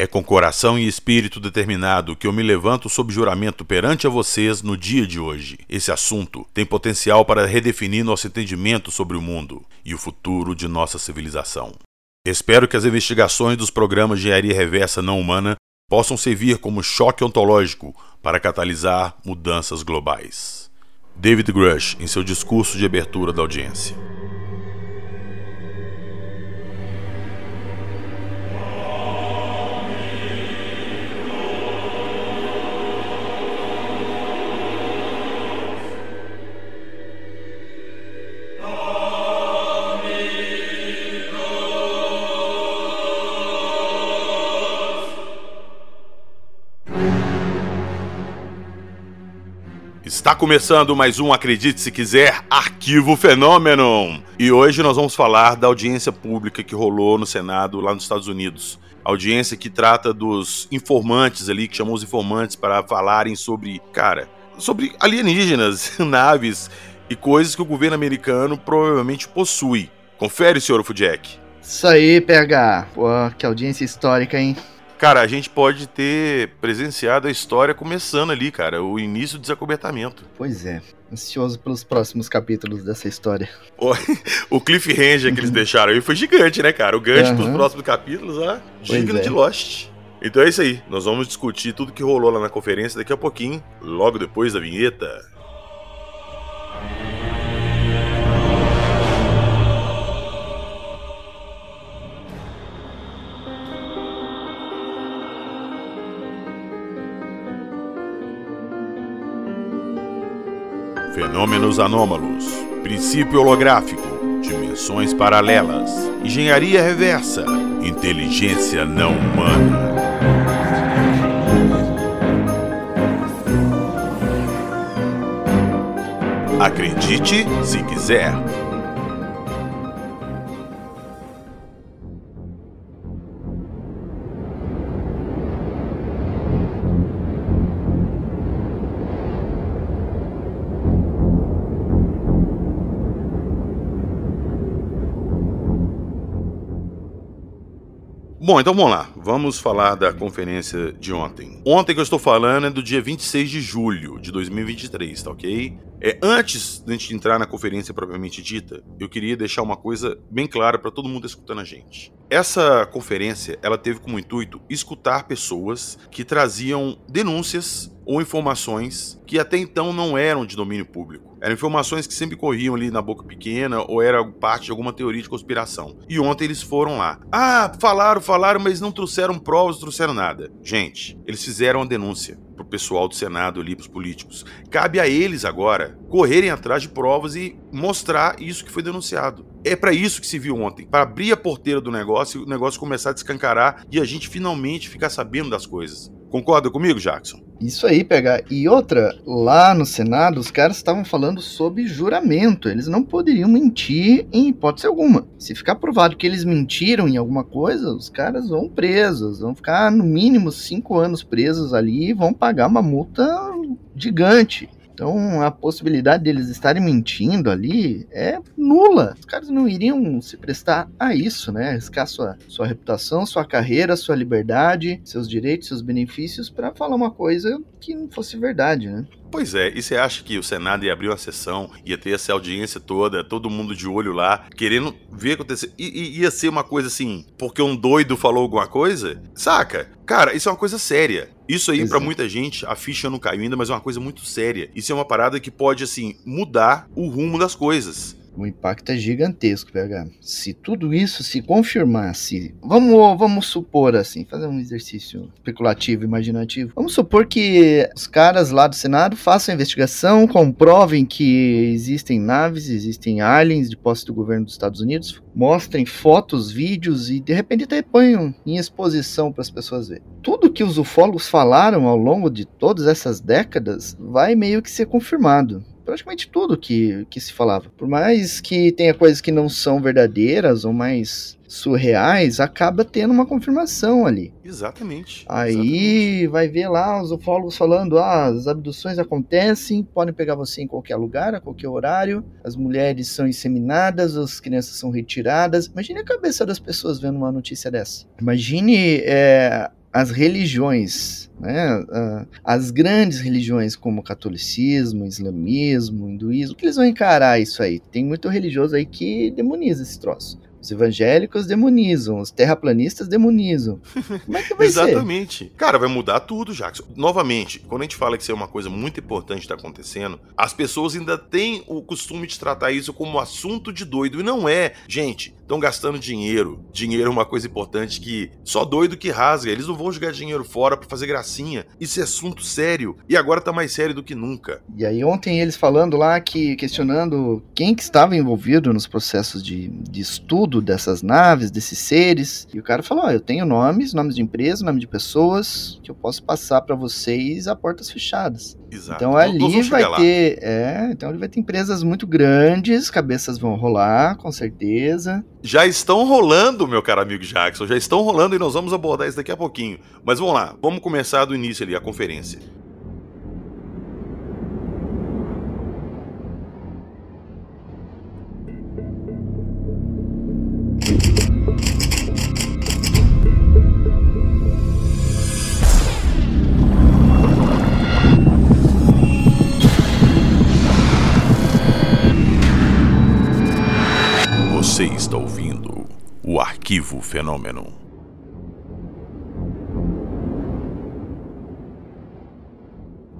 É com coração e espírito determinado que eu me levanto sob juramento perante a vocês no dia de hoje. Esse assunto tem potencial para redefinir nosso entendimento sobre o mundo e o futuro de nossa civilização. Espero que as investigações dos programas de engenharia reversa não humana possam servir como choque ontológico para catalisar mudanças globais. David Grush, em seu discurso de abertura da audiência. Está começando mais um Acredite Se Quiser Arquivo Fenômeno. E hoje nós vamos falar da audiência pública que rolou no Senado lá nos Estados Unidos. Audiência que trata dos informantes ali, que chamou os informantes para falarem sobre, cara, sobre alienígenas, naves e coisas que o governo americano provavelmente possui. Confere, senhor Fudjek. Isso aí, PH. Pô, que audiência histórica, hein? Cara, a gente pode ter presenciado a história começando ali, cara, o início do desacobertamento. Pois é, ansioso pelos próximos capítulos dessa história. O, o cliffhanger que eles deixaram aí foi gigante, né, cara? O gancho uhum. pros próximos capítulos, ó, digno é. de Lost. Então é isso aí, nós vamos discutir tudo que rolou lá na conferência daqui a pouquinho, logo depois da vinheta. Fenômenos anômalos, princípio holográfico, dimensões paralelas, engenharia reversa, inteligência não humana. Acredite se quiser. Bom, então vamos lá. Vamos falar da conferência de ontem. Ontem que eu estou falando é do dia 26 de julho de 2023, tá ok? É, antes de a gente entrar na conferência propriamente dita, eu queria deixar uma coisa bem clara para todo mundo escutando a gente. Essa conferência, ela teve como intuito escutar pessoas que traziam denúncias ou informações que até então não eram de domínio público. Eram informações que sempre corriam ali na boca pequena ou era parte de alguma teoria de conspiração. E ontem eles foram lá. Ah, falaram, falaram, mas não trouxeram provas, não trouxeram nada. Gente, eles fizeram a denúncia pro pessoal do Senado ali, pros políticos. Cabe a eles agora correrem atrás de provas e mostrar isso que foi denunciado. É para isso que se viu ontem, para abrir a porteira do negócio e o negócio começar a descancarar e a gente finalmente ficar sabendo das coisas. Concorda comigo, Jackson? Isso aí, pegar. E outra, lá no Senado, os caras estavam falando sobre juramento. Eles não poderiam mentir em hipótese alguma. Se ficar provado que eles mentiram em alguma coisa, os caras vão presos. Vão ficar no mínimo cinco anos presos ali e vão pagar uma multa gigante. Então a possibilidade deles estarem mentindo ali é nula. Os caras não iriam se prestar a isso, né? Arriscar sua, sua reputação, sua carreira, sua liberdade, seus direitos, seus benefícios para falar uma coisa que não fosse verdade, né? Pois é, e você acha que o Senado ia abrir uma sessão, ia ter essa audiência toda, todo mundo de olho lá, querendo ver acontecer? E, e ia ser uma coisa assim, porque um doido falou alguma coisa? Saca? Cara, isso é uma coisa séria. Isso aí, para muita gente, a ficha não caiu ainda, mas é uma coisa muito séria. Isso é uma parada que pode, assim, mudar o rumo das coisas o impacto é gigantesco, PH. Se tudo isso se confirmasse, vamos, vamos supor assim, fazer um exercício especulativo, imaginativo. Vamos supor que os caras lá do Senado façam a investigação, comprovem que existem naves, existem aliens de posse do governo dos Estados Unidos, mostrem fotos, vídeos e de repente até ponham em exposição para as pessoas verem. Tudo que os ufólogos falaram ao longo de todas essas décadas vai meio que ser confirmado praticamente tudo que, que se falava. Por mais que tenha coisas que não são verdadeiras ou mais surreais, acaba tendo uma confirmação ali. Exatamente. Aí exatamente. vai ver lá os ufólogos falando: ah, as abduções acontecem, podem pegar você em qualquer lugar, a qualquer horário, as mulheres são inseminadas, as crianças são retiradas. Imagine a cabeça das pessoas vendo uma notícia dessa. Imagine é, as religiões, né, as grandes religiões como o catolicismo, islamismo, hinduísmo, que eles vão encarar isso aí? Tem muito religioso aí que demoniza esse troço. Os evangélicos demonizam, os terraplanistas demonizam. Como é que vai ser? Exatamente. Cara, vai mudar tudo, Jackson. Novamente, quando a gente fala que isso é uma coisa muito importante que está acontecendo, as pessoas ainda têm o costume de tratar isso como assunto de doido. E não é. Gente, estão gastando dinheiro. Dinheiro é uma coisa importante que só doido que rasga. Eles não vão jogar dinheiro fora para fazer gracinha. Isso é assunto sério. E agora tá mais sério do que nunca. E aí ontem eles falando lá que questionando quem que estava envolvido nos processos de, de estudo dessas naves, desses seres. E o cara falou: oh, eu tenho nomes, nomes de empresa, nome de pessoas que eu posso passar para vocês a portas fechadas. Exato. Então ali vai ter, é, então ali vai ter empresas muito grandes, cabeças vão rolar, com certeza. Já estão rolando, meu caro amigo Jackson, já estão rolando e nós vamos abordar isso daqui a pouquinho. Mas vamos lá, vamos começar do início ali, a conferência. O Arquivo Fenômeno.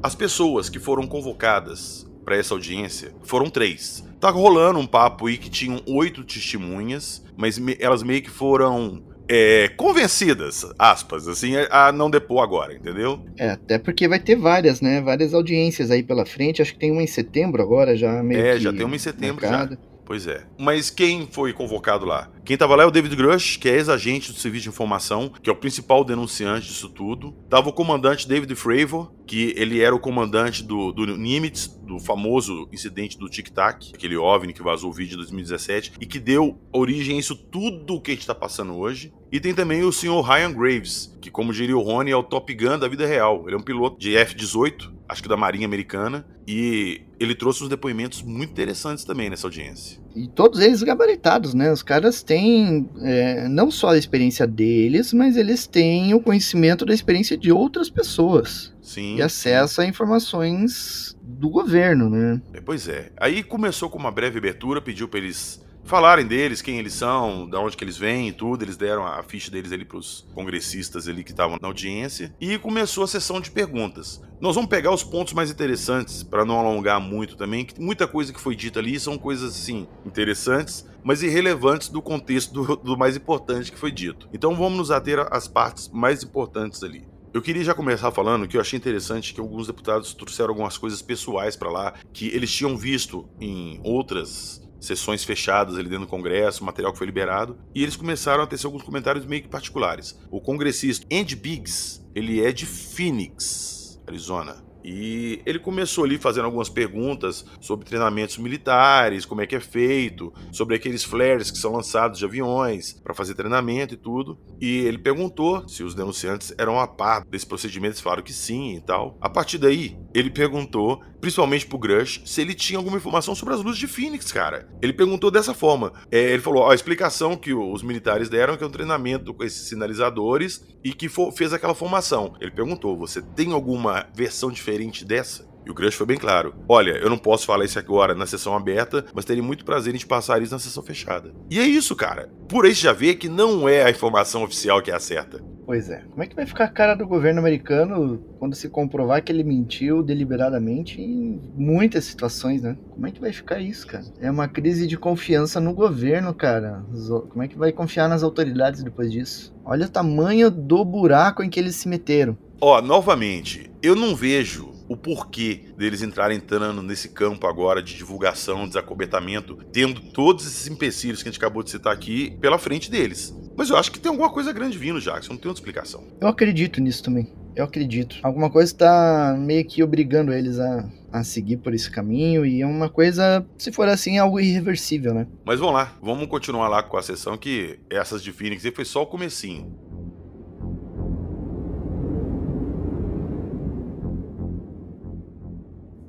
As pessoas que foram convocadas para essa audiência foram três. Tá rolando um papo aí que tinham oito testemunhas, mas me elas meio que foram é, convencidas, aspas, assim, a não depor agora, entendeu? É, até porque vai ter várias, né? Várias audiências aí pela frente. Acho que tem uma em setembro agora, já meio É, já tem uma em setembro já. Pois é. Mas quem foi convocado lá? Quem estava lá é o David Grush, que é ex-agente do Serviço de Informação, que é o principal denunciante disso tudo. Tava o comandante David Fravor, que ele era o comandante do, do Nimitz, do famoso incidente do Tic Tac, aquele OVNI que vazou o vídeo em 2017, e que deu origem a isso tudo que a gente está passando hoje. E tem também o senhor Ryan Graves, que, como diria o Rony, é o Top Gun da vida real. Ele é um piloto de F-18, acho que da Marinha Americana, e ele trouxe uns depoimentos muito interessantes também nessa audiência. E todos eles gabaritados, né? Os caras têm é, não só a experiência deles, mas eles têm o conhecimento da experiência de outras pessoas. Sim. E acesso a informações do governo, né? É, pois é. Aí começou com uma breve abertura, pediu para eles falarem deles, quem eles são, de onde que eles vêm e tudo. Eles deram a ficha deles ali pros congressistas ali que estavam na audiência. E começou a sessão de perguntas. Nós vamos pegar os pontos mais interessantes para não alongar muito também, que muita coisa que foi dita ali são coisas assim interessantes, mas irrelevantes do contexto do, do mais importante que foi dito. Então vamos nos ater às partes mais importantes ali. Eu queria já começar falando que eu achei interessante que alguns deputados trouxeram algumas coisas pessoais para lá que eles tinham visto em outras sessões fechadas ali dentro do Congresso, material que foi liberado, e eles começaram a ter alguns comentários meio que particulares. O congressista Andy Biggs, ele é de Phoenix, Arizona. E ele começou ali fazendo algumas perguntas sobre treinamentos militares, como é que é feito, sobre aqueles flares que são lançados de aviões para fazer treinamento e tudo. E ele perguntou se os denunciantes eram a par desse procedimento, eles falaram que sim e tal. A partir daí, ele perguntou, principalmente pro Grush, se ele tinha alguma informação sobre as luzes de Phoenix, cara. Ele perguntou dessa forma. É, ele falou: ó, a explicação que os militares deram é que é um treinamento com esses sinalizadores e que fez aquela formação. Ele perguntou: você tem alguma versão diferente? dessa? E o Grush foi bem claro: olha, eu não posso falar isso agora na sessão aberta, mas teria muito prazer em te passar isso na sessão fechada. E é isso, cara. Por aí já vê que não é a informação oficial que é a certa. Pois é. Como é que vai ficar a cara do governo americano quando se comprovar que ele mentiu deliberadamente em muitas situações, né? Como é que vai ficar isso, cara? É uma crise de confiança no governo, cara. Como é que vai confiar nas autoridades depois disso? Olha o tamanho do buraco em que eles se meteram. Ó, novamente, eu não vejo o porquê deles entrarem entrando nesse campo agora de divulgação, desacobetamento, tendo todos esses empecilhos que a gente acabou de citar aqui pela frente deles. Mas eu acho que tem alguma coisa grande vindo, Jackson, não tem outra explicação. Eu acredito nisso também. Eu acredito. Alguma coisa está meio que obrigando eles a, a seguir por esse caminho e é uma coisa, se for assim, é algo irreversível, né? Mas vamos lá, vamos continuar lá com a sessão que essas de Phoenix foi só o comecinho.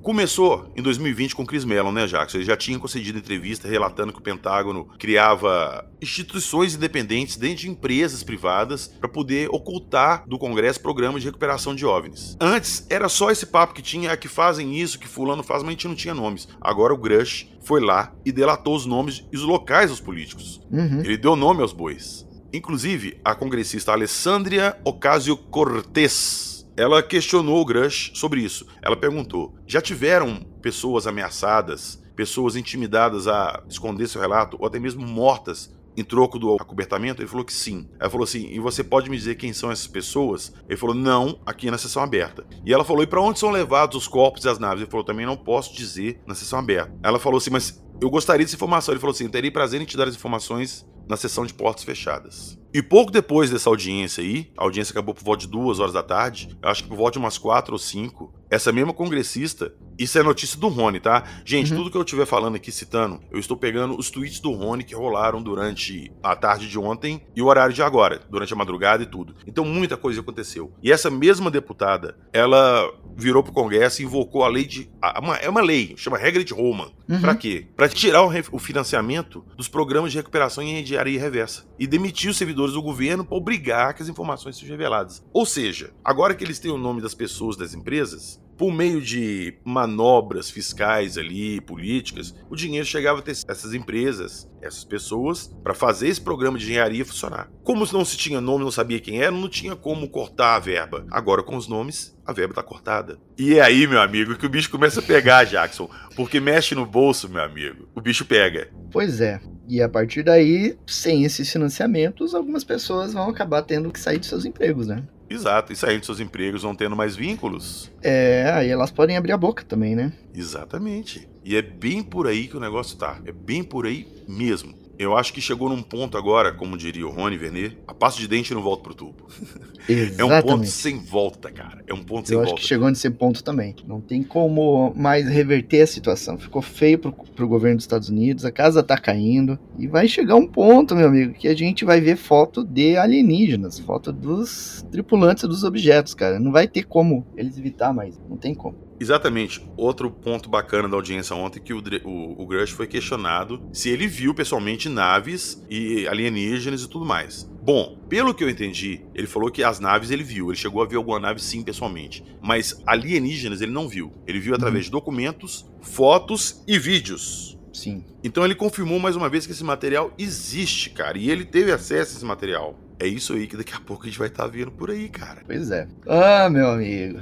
Começou em 2020 com Chris Mellon, né, Jackson? Ele já tinha concedido entrevista relatando que o Pentágono criava instituições independentes dentro de empresas privadas para poder ocultar do Congresso programas de recuperação de OVNIs. Antes era só esse papo que tinha que fazem isso, que fulano faz, mas a gente não tinha nomes. Agora o Grush foi lá e delatou os nomes e os locais dos políticos. Uhum. Ele deu nome aos bois. Inclusive, a congressista Alessandria Ocasio-Cortez, ela questionou o Grush sobre isso. Ela perguntou: já tiveram pessoas ameaçadas, pessoas intimidadas a esconder seu relato, ou até mesmo mortas em troco do acobertamento? Ele falou que sim. Ela falou assim: e você pode me dizer quem são essas pessoas? Ele falou: não, aqui na sessão aberta. E ela falou: e para onde são levados os corpos e as naves? Ele falou: também não posso dizer na sessão aberta. Ela falou assim: mas eu gostaria dessa informação. Ele falou assim: terei prazer em te dar as informações na sessão de portas fechadas. E pouco depois dessa audiência aí, a audiência acabou por volta de duas horas da tarde, acho que por volta de umas quatro ou cinco, essa mesma congressista, isso é notícia do Rony, tá? Gente, Uhum. tudo que eu estiver falando aqui, citando, eu estou pegando os tweets do Rony que rolaram durante a tarde de ontem e o horário de agora, durante a madrugada e tudo. Então muita coisa aconteceu. E essa mesma deputada, ela virou pro Congresso e invocou a lei de. a- uma- é uma lei, chama regra de Roma. Uhum. Pra quê? Pra tirar o, o financiamento dos programas de recuperação em engenharia reversa e demitir os servidores do governo para obrigar que as informações sejam reveladas. Ou seja, agora que eles têm o nome das pessoas das empresas, por meio de manobras fiscais ali, políticas, o dinheiro chegava até essas empresas, essas pessoas, para fazer esse programa de engenharia funcionar. Como não se tinha nome, não sabia quem era, não tinha como cortar a verba. Agora com os nomes, a verba tá cortada. E é aí, meu amigo, que o bicho começa a pegar, Jackson, porque mexe no bolso, meu amigo. O bicho pega. Pois é. E a partir daí, sem esses financiamentos, algumas pessoas vão acabar tendo que sair de seus empregos, né? Exato, e saindo dos seus empregos vão tendo mais vínculos. É, aí elas podem abrir a boca também, né? Exatamente. E é bem por aí que o negócio tá. É bem por aí mesmo. Eu acho que chegou num ponto agora, como diria o Rony Vernet, a passo de dente não volta pro tubo. É um ponto Exatamente. sem volta, cara. É um ponto sem Eu acho volta. que chegou nesse ponto também. Não tem como mais reverter a situação. Ficou feio pro, pro governo dos Estados Unidos, a casa tá caindo. E vai chegar um ponto, meu amigo, que a gente vai ver foto de alienígenas, foto dos tripulantes dos objetos, cara. Não vai ter como eles evitar mais. Não tem como. Exatamente. Outro ponto bacana da audiência ontem que o, o, o Grush foi questionado se ele viu pessoalmente naves e alienígenas e tudo mais. Bom, pelo que eu entendi, ele falou que as naves ele viu. Ele chegou a ver alguma nave sim pessoalmente. Mas alienígenas ele não viu. Ele viu através de documentos, fotos e vídeos. Sim. Então ele confirmou mais uma vez que esse material existe, cara. E ele teve acesso a esse material. É isso aí que daqui a pouco a gente vai estar vendo por aí, cara. Pois é. Ah, meu amigo.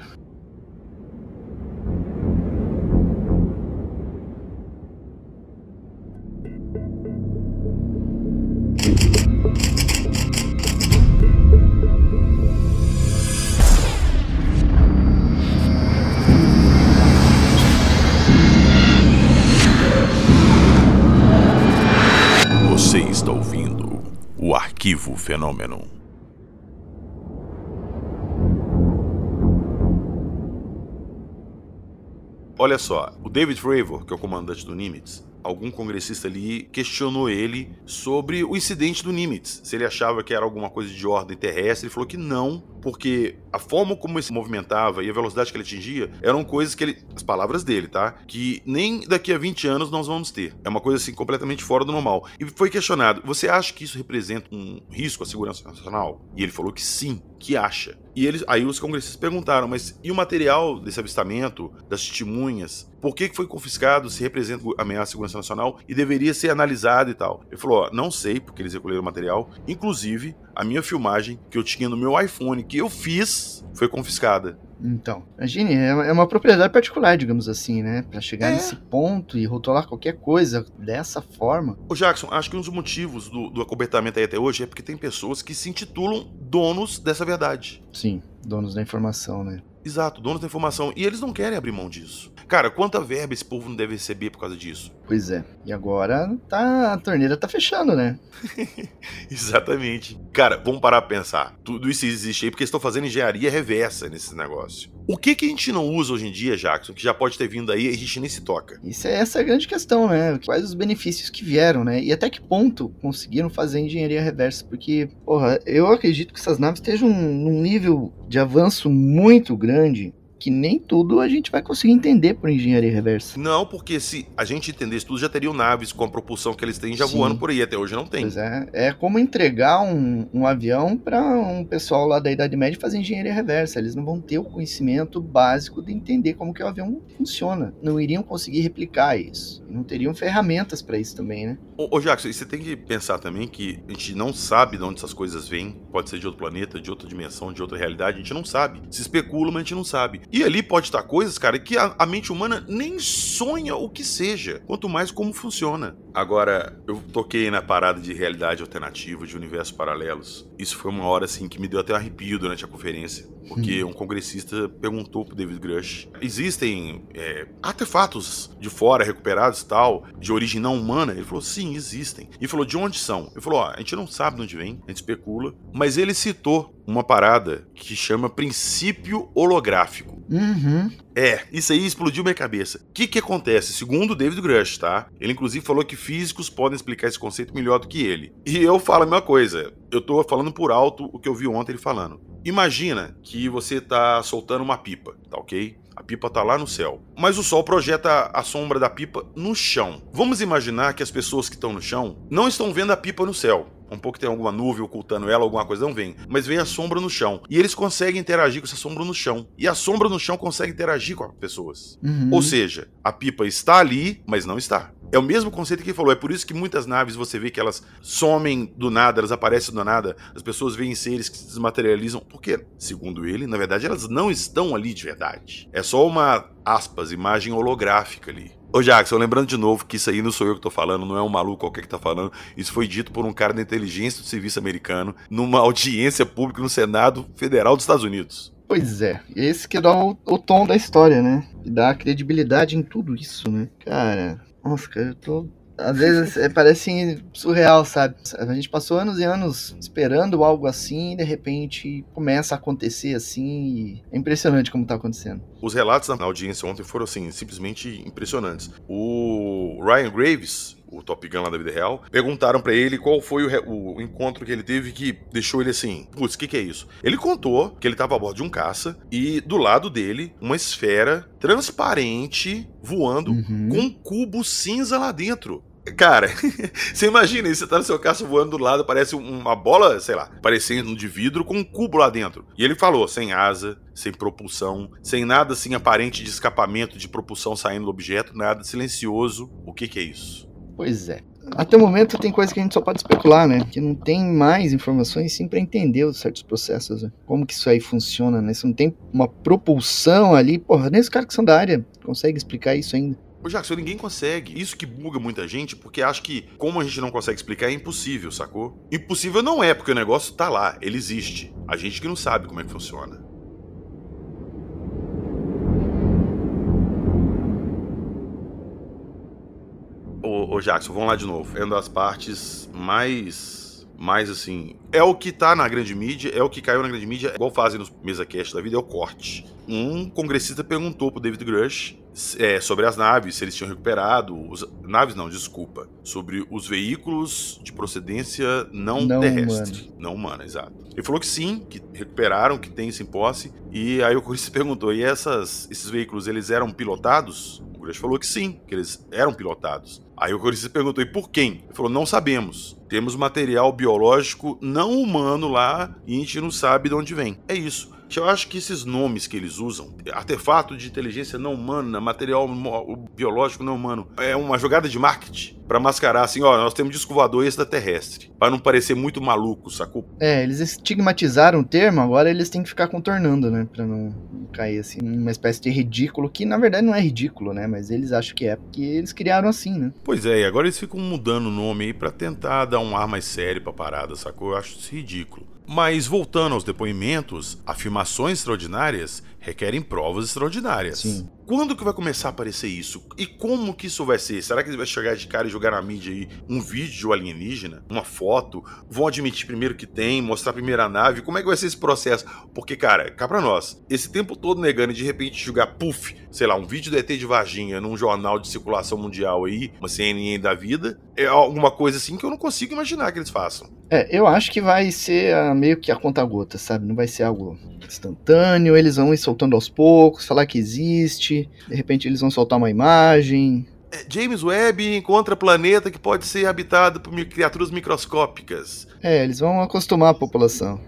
Arquivo Fenômeno. Olha só, o David Fravor, que é o comandante do Nimitz, algum congressista ali questionou ele sobre o incidente do Nimitz. Se ele achava que era alguma coisa de ordem terrestre, ele falou que não, porque a forma como ele se movimentava e a velocidade que ele atingia eram coisas que ele, as palavras dele, tá? Que nem daqui a 20 anos nós vamos ter. É uma coisa assim completamente fora do normal. E foi questionado: "Você acha que isso representa um risco à segurança nacional?" E ele falou que sim, que acha. E eles, aí os congressistas perguntaram, mas e o material desse avistamento, das testemunhas? Por que foi confiscado se representa ameaça à segurança nacional e deveria ser analisado e tal? Ele falou, ó, não sei porque eles recolheram o material. Inclusive, a minha filmagem que eu tinha no meu iPhone, que eu fiz, foi confiscada. Então, imagine, é é uma propriedade particular, digamos assim, né? Pra chegar É. nesse ponto e rotular qualquer coisa dessa forma. Ô Jackson, acho que um dos motivos do, do acobertamento aí até hoje é porque tem pessoas que se intitulam donos dessa verdade. Sim, donos da informação, né? Exato, donos da informação. E eles não querem abrir mão disso. Cara, quanta verba esse povo não deve receber por causa disso? Pois é. E agora tá, a torneira tá fechando, né? Exatamente. Cara, vamos parar pra pensar. Tudo isso existe aí porque estão fazendo engenharia reversa nesse negócio. O que que a gente não usa hoje em dia, Jackson, que já pode ter vindo aí e a gente nem se toca? Isso é essa é a grande questão, né? Quais os benefícios que vieram, né? E até que ponto conseguiram fazer engenharia reversa? Porque, porra, eu acredito que essas naves estejam num nível de avanço muito grande que nem tudo a gente vai conseguir entender por engenharia reversa. Não, porque se a gente entendesse tudo, já teriam naves com a propulsão que eles têm já Sim. voando por aí. Até hoje não tem. Pois é. É como entregar um, um avião para um pessoal lá da Idade Média fazer engenharia reversa. Eles não vão ter o conhecimento básico de entender como que o avião funciona. Não iriam conseguir replicar isso. Não teriam ferramentas para isso também, né? Ô, ô Jackson, você tem que pensar também que a gente não sabe de onde essas coisas vêm. Pode ser de outro planeta, de outra dimensão, de outra realidade. A gente não sabe. Se especula, mas a gente não sabe. E ali pode estar coisas, cara, que a, a mente humana nem sonha o que seja. Quanto mais como funciona. Agora, eu toquei na parada de realidade alternativa, de universos paralelos. Isso foi uma hora, assim, que me deu até um arrepio durante a conferência. Porque um congressista perguntou pro David Grush: existem é, artefatos de fora recuperados tal, de origem não humana? Ele falou: sim, existem. E falou: de onde são? Ele falou: ó, a gente não sabe de onde vem, a gente especula. Mas ele citou uma parada que chama princípio holográfico. Uhum. É, isso aí explodiu minha cabeça. O que que acontece? Segundo David Grush, tá? Ele inclusive falou que físicos podem explicar esse conceito melhor do que ele. E eu falo a mesma coisa. Eu tô falando por alto o que eu vi ontem ele falando. Imagina que você tá soltando uma pipa, tá ok? A pipa tá lá no céu. Mas o sol projeta a sombra da pipa no chão. Vamos imaginar que as pessoas que estão no chão não estão vendo a pipa no céu. Um pouco tem alguma nuvem ocultando ela, alguma coisa, não vem. Mas vem a sombra no chão. E eles conseguem interagir com essa sombra no chão. E a sombra no chão consegue interagir com as pessoas. Uhum. Ou seja, a pipa está ali, mas não está. É o mesmo conceito que ele falou. É por isso que muitas naves você vê que elas somem do nada, elas aparecem do nada. As pessoas veem seres que se desmaterializam. Porque, segundo ele, na verdade elas não estão ali de verdade. É só uma, aspas, imagem holográfica ali. Ô Jackson, lembrando de novo que isso aí não sou eu que tô falando, não é um maluco qualquer que tá falando. Isso foi dito por um cara da inteligência do serviço americano numa audiência pública no Senado Federal dos Estados Unidos. Pois é, esse que dá o, o tom da história, né? E dá credibilidade em tudo isso, né? Cara, nossa, cara, eu tô às vezes é, parece surreal, sabe? A gente passou anos e anos esperando algo assim e de repente começa a acontecer assim. é impressionante como tá acontecendo. Os relatos na audiência ontem foram assim, simplesmente impressionantes. O Ryan Graves, o Top Gun lá da vida real, perguntaram para ele qual foi o, o, encontro que ele teve que deixou ele assim, putz, o que, que é isso? Ele contou que ele tava a bordo de um caça e do lado dele, uma esfera transparente voando uhum. com um cubo cinza lá dentro. Cara, você imagina você tá no seu caça voando do lado, parece uma bola, sei lá, parecendo de vidro com um cubo lá dentro. E ele falou, sem asa, sem propulsão, sem nada assim aparente de escapamento de propulsão saindo do objeto, nada silencioso. O que que é isso? Pois é. Até o momento tem coisa que a gente só pode especular, né? Que não tem mais informações sim para entender os certos processos, né? como que isso aí funciona, né? Se não tem uma propulsão ali, porra, nem os caras que são da área conseguem explicar isso ainda. Ô Jackson, ninguém consegue. Isso que buga muita gente, porque acha que, como a gente não consegue explicar, é impossível, sacou? Impossível não é, porque o negócio tá lá, ele existe. A gente que não sabe como é que funciona. Ô, ô Jackson, vamos lá de novo. É uma das partes mais mais assim, é o que tá na grande mídia, é o que caiu na grande mídia, igual fazem nos mesa cast da vida, é o corte. Um congressista perguntou pro David Grush é, sobre as naves, se eles tinham recuperado. Os, naves não, desculpa. Sobre os veículos de procedência não, não terrestre. Humana. Não humana, exato. Ele falou que sim, que recuperaram, que tem isso em posse. E aí o Chris perguntou: e essas, esses veículos, eles eram pilotados? O Grush falou que sim, que eles eram pilotados. Aí o Corinthians perguntou: e por quem? Ele falou: não sabemos. Temos material biológico não humano lá e a gente não sabe de onde vem. É isso. Eu acho que esses nomes que eles usam, artefato de inteligência não humana, material biológico não humano, é uma jogada de marketing para mascarar assim, ó, nós temos disco voador extraterrestre, para não parecer muito maluco, sacou? É, eles estigmatizaram o termo, agora eles têm que ficar contornando, né, para não cair assim numa espécie de ridículo que na verdade não é ridículo, né, mas eles acham que é porque eles criaram assim, né? Pois é, e agora eles ficam mudando o nome aí para tentar dar um ar mais sério para parada, sacou? Eu acho isso ridículo. Mas voltando aos depoimentos, afirmações extraordinárias requerem provas extraordinárias. Sim. Quando que vai começar a aparecer isso? E como que isso vai ser? Será que ele vai chegar de cara e jogar na mídia aí um vídeo de alienígena, uma foto? Vão admitir primeiro que tem, mostrar a primeira nave? Como é que vai ser esse processo? Porque, cara, cá pra nós, esse tempo todo negando e de repente jogar, puf, sei lá, um vídeo do ET de Varginha num jornal de circulação mundial aí, uma CNN da vida, é alguma coisa assim que eu não consigo imaginar que eles façam. É, eu acho que vai ser uh, meio que a conta gota, sabe? Não vai ser algo instantâneo, eles vão soltando aos poucos, falar que existe, de repente eles vão soltar uma imagem. É, James Webb encontra planeta que pode ser habitado por criaturas microscópicas. É, eles vão acostumar a população.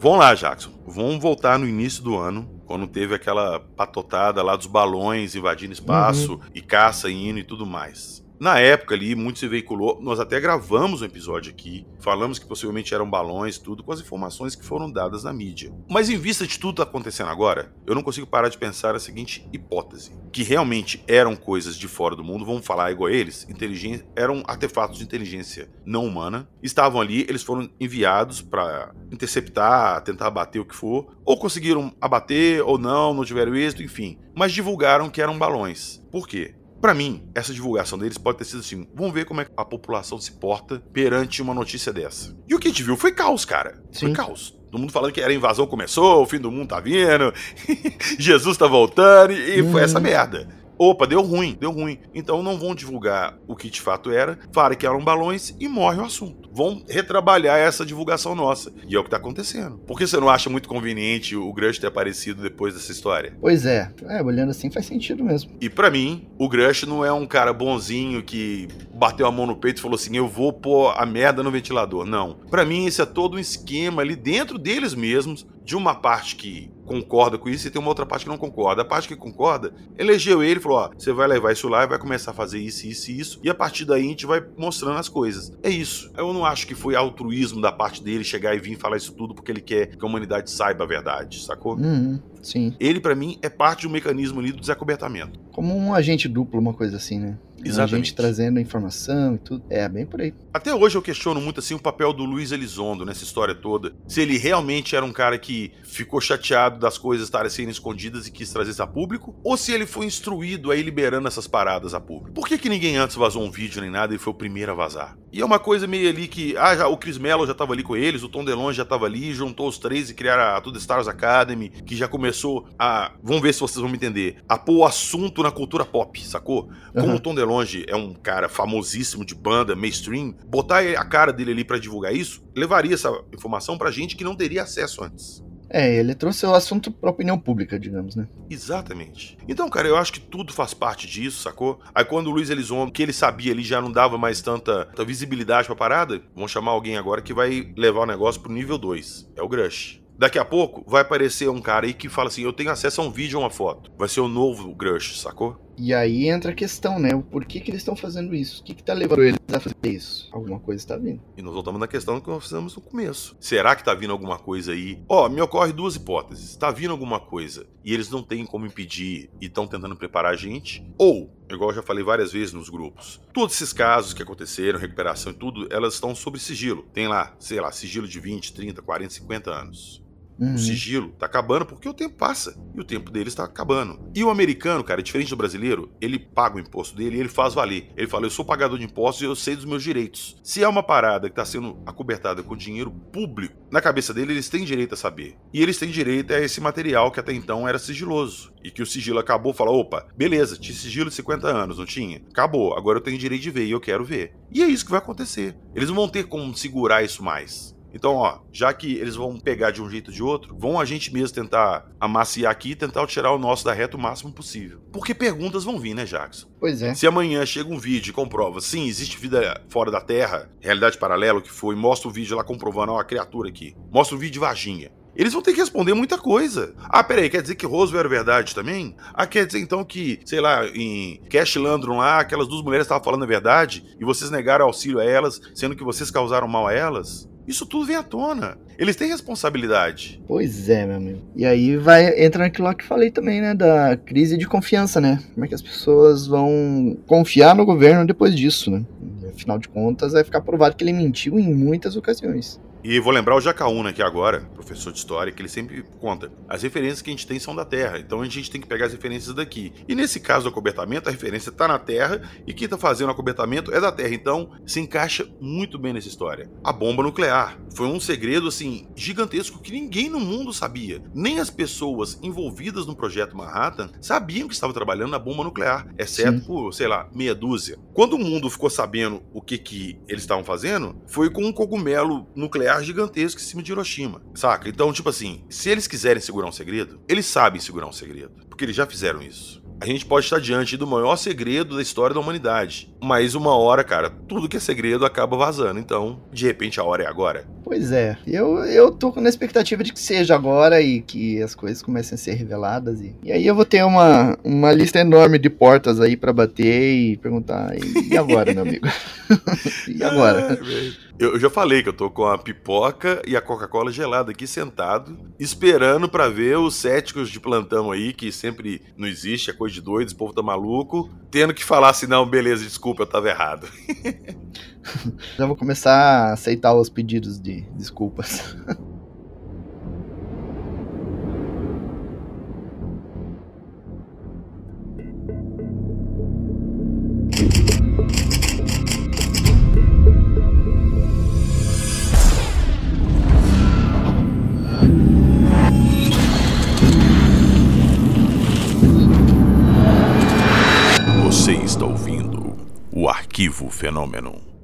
Vamos lá, Jackson. Vamos voltar no início do ano, quando teve aquela patotada lá dos balões invadindo espaço uhum. e caça indo e tudo mais. Na época ali, muito se veiculou. Nós até gravamos um episódio aqui. Falamos que possivelmente eram balões, tudo, com as informações que foram dadas na mídia. Mas em vista de tudo acontecendo agora, eu não consigo parar de pensar a seguinte hipótese: que realmente eram coisas de fora do mundo, vamos falar igual a eles, inteligência, eram artefatos de inteligência não humana. Estavam ali, eles foram enviados para interceptar, tentar abater o que for, ou conseguiram abater ou não, não tiveram êxito, enfim. Mas divulgaram que eram balões. Por quê? Para mim, essa divulgação deles pode ter sido assim: vamos ver como é que a população se porta perante uma notícia dessa. E o que a gente viu foi caos, cara. Sim. Foi caos. Todo mundo falando que a invasão começou, o fim do mundo tá vindo, Jesus tá voltando, e foi essa uhum. merda. Opa, deu ruim, deu ruim. Então não vão divulgar o que de fato era, falem que eram balões e morre o assunto. Vão retrabalhar essa divulgação nossa. E é o que tá acontecendo. Por que você não acha muito conveniente o Grush ter aparecido depois dessa história? Pois é. É, olhando assim faz sentido mesmo. E para mim, o Grush não é um cara bonzinho que bateu a mão no peito e falou assim: eu vou pôr a merda no ventilador. Não. Para mim, esse é todo um esquema ali dentro deles mesmos, de uma parte que concorda com isso e tem uma outra parte que não concorda. A parte que concorda elegeu ele e falou: ó, você vai levar isso lá e vai começar a fazer isso, isso e isso, e a partir daí a gente vai mostrando as coisas. É isso. Eu não acho que foi altruísmo da parte dele chegar e vir falar isso tudo porque ele quer que a humanidade saiba a verdade, sacou? Uhum, sim. Ele, para mim, é parte do mecanismo ali do desacobertamento. Como um agente duplo, uma coisa assim, né? Exatamente. A gente trazendo informação e tudo. É, bem por aí. Até hoje eu questiono muito assim o papel do Luiz Elizondo nessa história toda. Se ele realmente era um cara que ficou chateado das coisas estarem sendo escondidas e quis trazer isso a público, ou se ele foi instruído a ir liberando essas paradas a público. Por que, que ninguém antes vazou um vídeo nem nada e foi o primeiro a vazar? E é uma coisa meio ali que, ah, já, o Chris Mello já tava ali com eles, o Tom DeLonge já tava ali, juntou os três e criaram a Tudo Stars Academy, que já começou a, vamos ver se vocês vão me entender, a pôr o assunto na cultura pop, sacou? Como uhum. o Tom DeLonge é um cara famosíssimo de banda, mainstream, botar a cara dele ali para divulgar isso, levaria essa informação pra gente que não teria acesso antes. É, ele trouxe o assunto pra opinião pública, digamos, né? Exatamente. Então, cara, eu acho que tudo faz parte disso, sacou? Aí quando o Luiz Elizondo, que ele sabia, ele já não dava mais tanta, tanta visibilidade pra parada, vamos chamar alguém agora que vai levar o negócio pro nível 2. É o Grush. Daqui a pouco vai aparecer um cara aí que fala assim: Eu tenho acesso a um vídeo ou uma foto. Vai ser o novo Grush, sacou? E aí entra a questão, né? O porquê que eles estão fazendo isso? O que, que tá levando eles a fazer isso? Alguma coisa está vindo. E nós voltamos na questão que nós fizemos no começo. Será que tá vindo alguma coisa aí? Ó, oh, me ocorre duas hipóteses. Tá vindo alguma coisa e eles não têm como impedir e estão tentando preparar a gente? Ou, igual eu já falei várias vezes nos grupos, todos esses casos que aconteceram, recuperação e tudo, elas estão sob sigilo. Tem lá, sei lá, sigilo de 20, 30, 40, 50 anos. Uhum. O sigilo tá acabando porque o tempo passa e o tempo deles tá acabando. E o americano, cara, diferente do brasileiro, ele paga o imposto dele e ele faz valer. Ele fala: Eu sou pagador de impostos e eu sei dos meus direitos. Se é uma parada que tá sendo acobertada com dinheiro público, na cabeça dele eles têm direito a saber. E eles têm direito a esse material que até então era sigiloso. E que o sigilo acabou, fala: opa, beleza, tinha sigilo de 50 anos, não tinha? Acabou, agora eu tenho direito de ver e eu quero ver. E é isso que vai acontecer. Eles não vão ter como segurar isso mais. Então, ó, já que eles vão pegar de um jeito ou de outro, vão a gente mesmo tentar amaciar aqui e tentar tirar o nosso da reta o máximo possível. Porque perguntas vão vir, né, Jackson? Pois é. Se amanhã chega um vídeo e comprova, sim, existe vida fora da Terra, realidade paralela, o que foi, mostra o vídeo lá comprovando, ó, a criatura aqui. Mostra o vídeo de vaginha eles vão ter que responder muita coisa. Ah, peraí, quer dizer que Roswell era verdade também? Ah, quer dizer então que, sei lá, em Cash Landron lá, aquelas duas mulheres estavam falando a verdade e vocês negaram auxílio a elas, sendo que vocês causaram mal a elas? Isso tudo vem à tona. Eles têm responsabilidade. Pois é, meu amigo. E aí vai entra naquilo lá que falei também, né? Da crise de confiança, né? Como é que as pessoas vão confiar no governo depois disso, né? Afinal de contas, vai ficar provado que ele mentiu em muitas ocasiões. E vou lembrar o Jacaúna aqui agora, professor de história, que ele sempre conta. As referências que a gente tem são da Terra, então a gente tem que pegar as referências daqui. E nesse caso do acobertamento, a referência está na Terra e quem está fazendo o acobertamento é da Terra, então se encaixa muito bem nessa história. A bomba nuclear foi um segredo assim gigantesco que ninguém no mundo sabia. Nem as pessoas envolvidas no projeto Manhattan sabiam que estavam trabalhando na bomba nuclear, exceto Sim. por, sei lá, meia dúzia. Quando o mundo ficou sabendo o que que eles estavam fazendo, foi com um cogumelo nuclear gigantesco em cima de Hiroshima, saca? Então, tipo assim, se eles quiserem segurar um segredo, eles sabem segurar um segredo, porque eles já fizeram isso. A gente pode estar diante do maior segredo da história da humanidade. Mas uma hora, cara, tudo que é segredo acaba vazando. Então, de repente, a hora é agora. Pois é. Eu, eu tô na expectativa de que seja agora e que as coisas comecem a ser reveladas. E, e aí eu vou ter uma, uma lista enorme de portas aí para bater e perguntar: e, e agora, meu amigo? e agora? Eu já falei que eu tô com a pipoca e a Coca-Cola gelada aqui sentado, esperando para ver os céticos de plantão aí, que sempre não existe, é coisa de doido, esse povo tá maluco, tendo que falar assim, não, beleza, desculpa, eu tava errado. já vou começar a aceitar os pedidos de desculpas. fenômeno.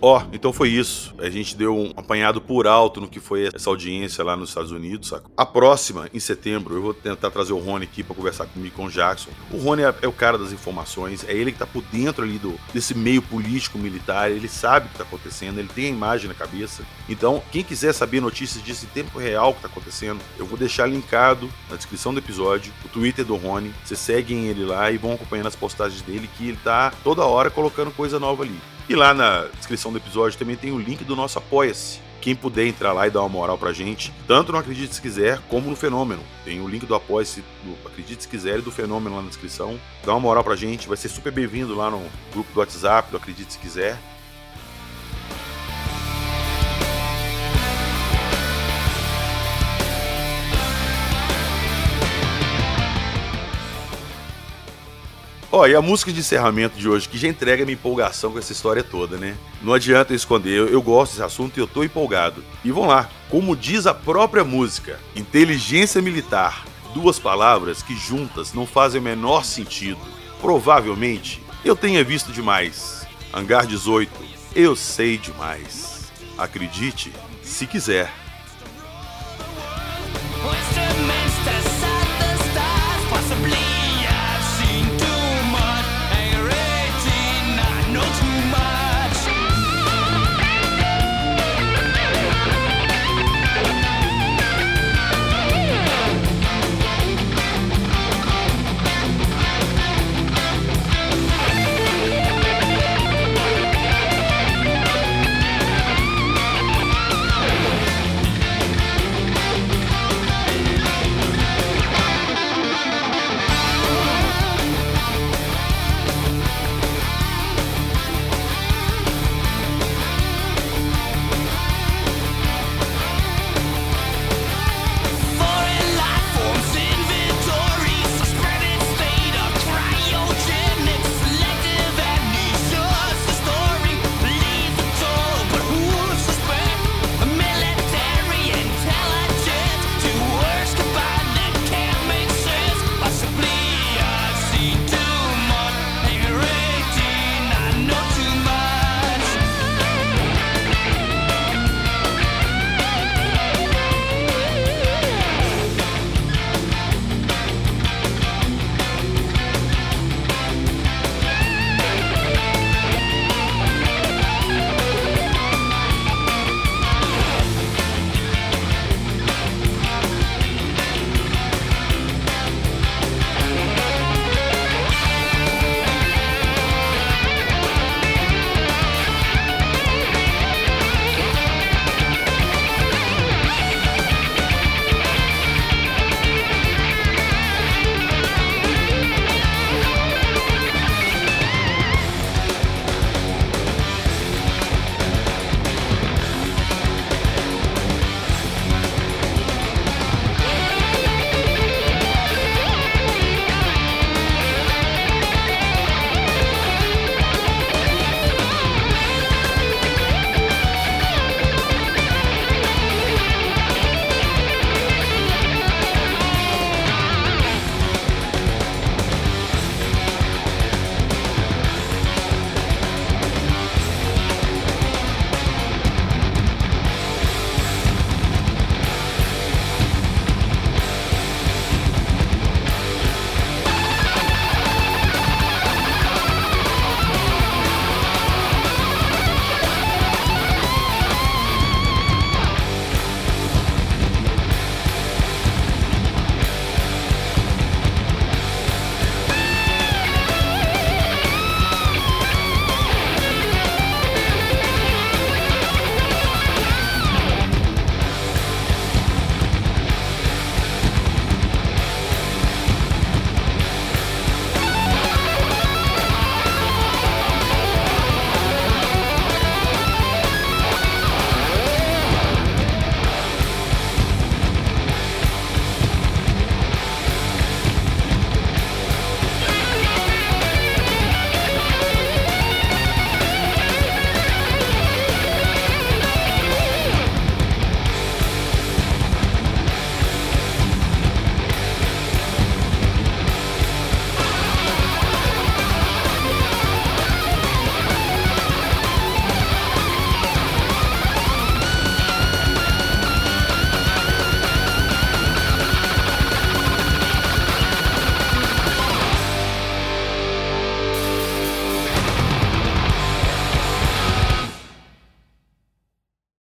Ó, oh, então foi isso. A gente deu um apanhado por alto no que foi essa audiência lá nos Estados Unidos, saca? A próxima, em setembro, eu vou tentar trazer o Rony aqui para conversar comigo com o Jackson. O Rony é, é, o cara das informações, é ele que tá por dentro ali do, desse meio político-militar, ele sabe o que tá acontecendo, ele tem a imagem na cabeça. Então, quem quiser saber notícias disso em tempo real que tá acontecendo, eu vou deixar linkado na descrição do episódio o Twitter do Rony. Vocês seguem ele lá e vão acompanhando as postagens dele, que ele tá toda hora colocando coisa nova ali. E lá na descrição do episódio também tem o link do nosso Apoia-se. Quem puder entrar lá e dar uma moral pra gente, tanto no Acredite Se Quiser como no Fenômeno. Tem o link do Apoia-se, do Acredite Se Quiser e do Fenômeno lá na descrição. Dá uma moral pra gente, vai ser super bem-vindo lá no grupo do WhatsApp do Acredite Se Quiser. Ó, e a música de encerramento de hoje, que já entrega minha empolgação com essa história toda, né? Não adianta eu esconder, eu, eu gosto desse assunto e eu tô empolgado. E vamos lá, como diz a própria música, inteligência militar, duas palavras que juntas não fazem o menor sentido. Provavelmente eu tenha visto demais. Hangar 18, eu sei demais. Acredite, se quiser.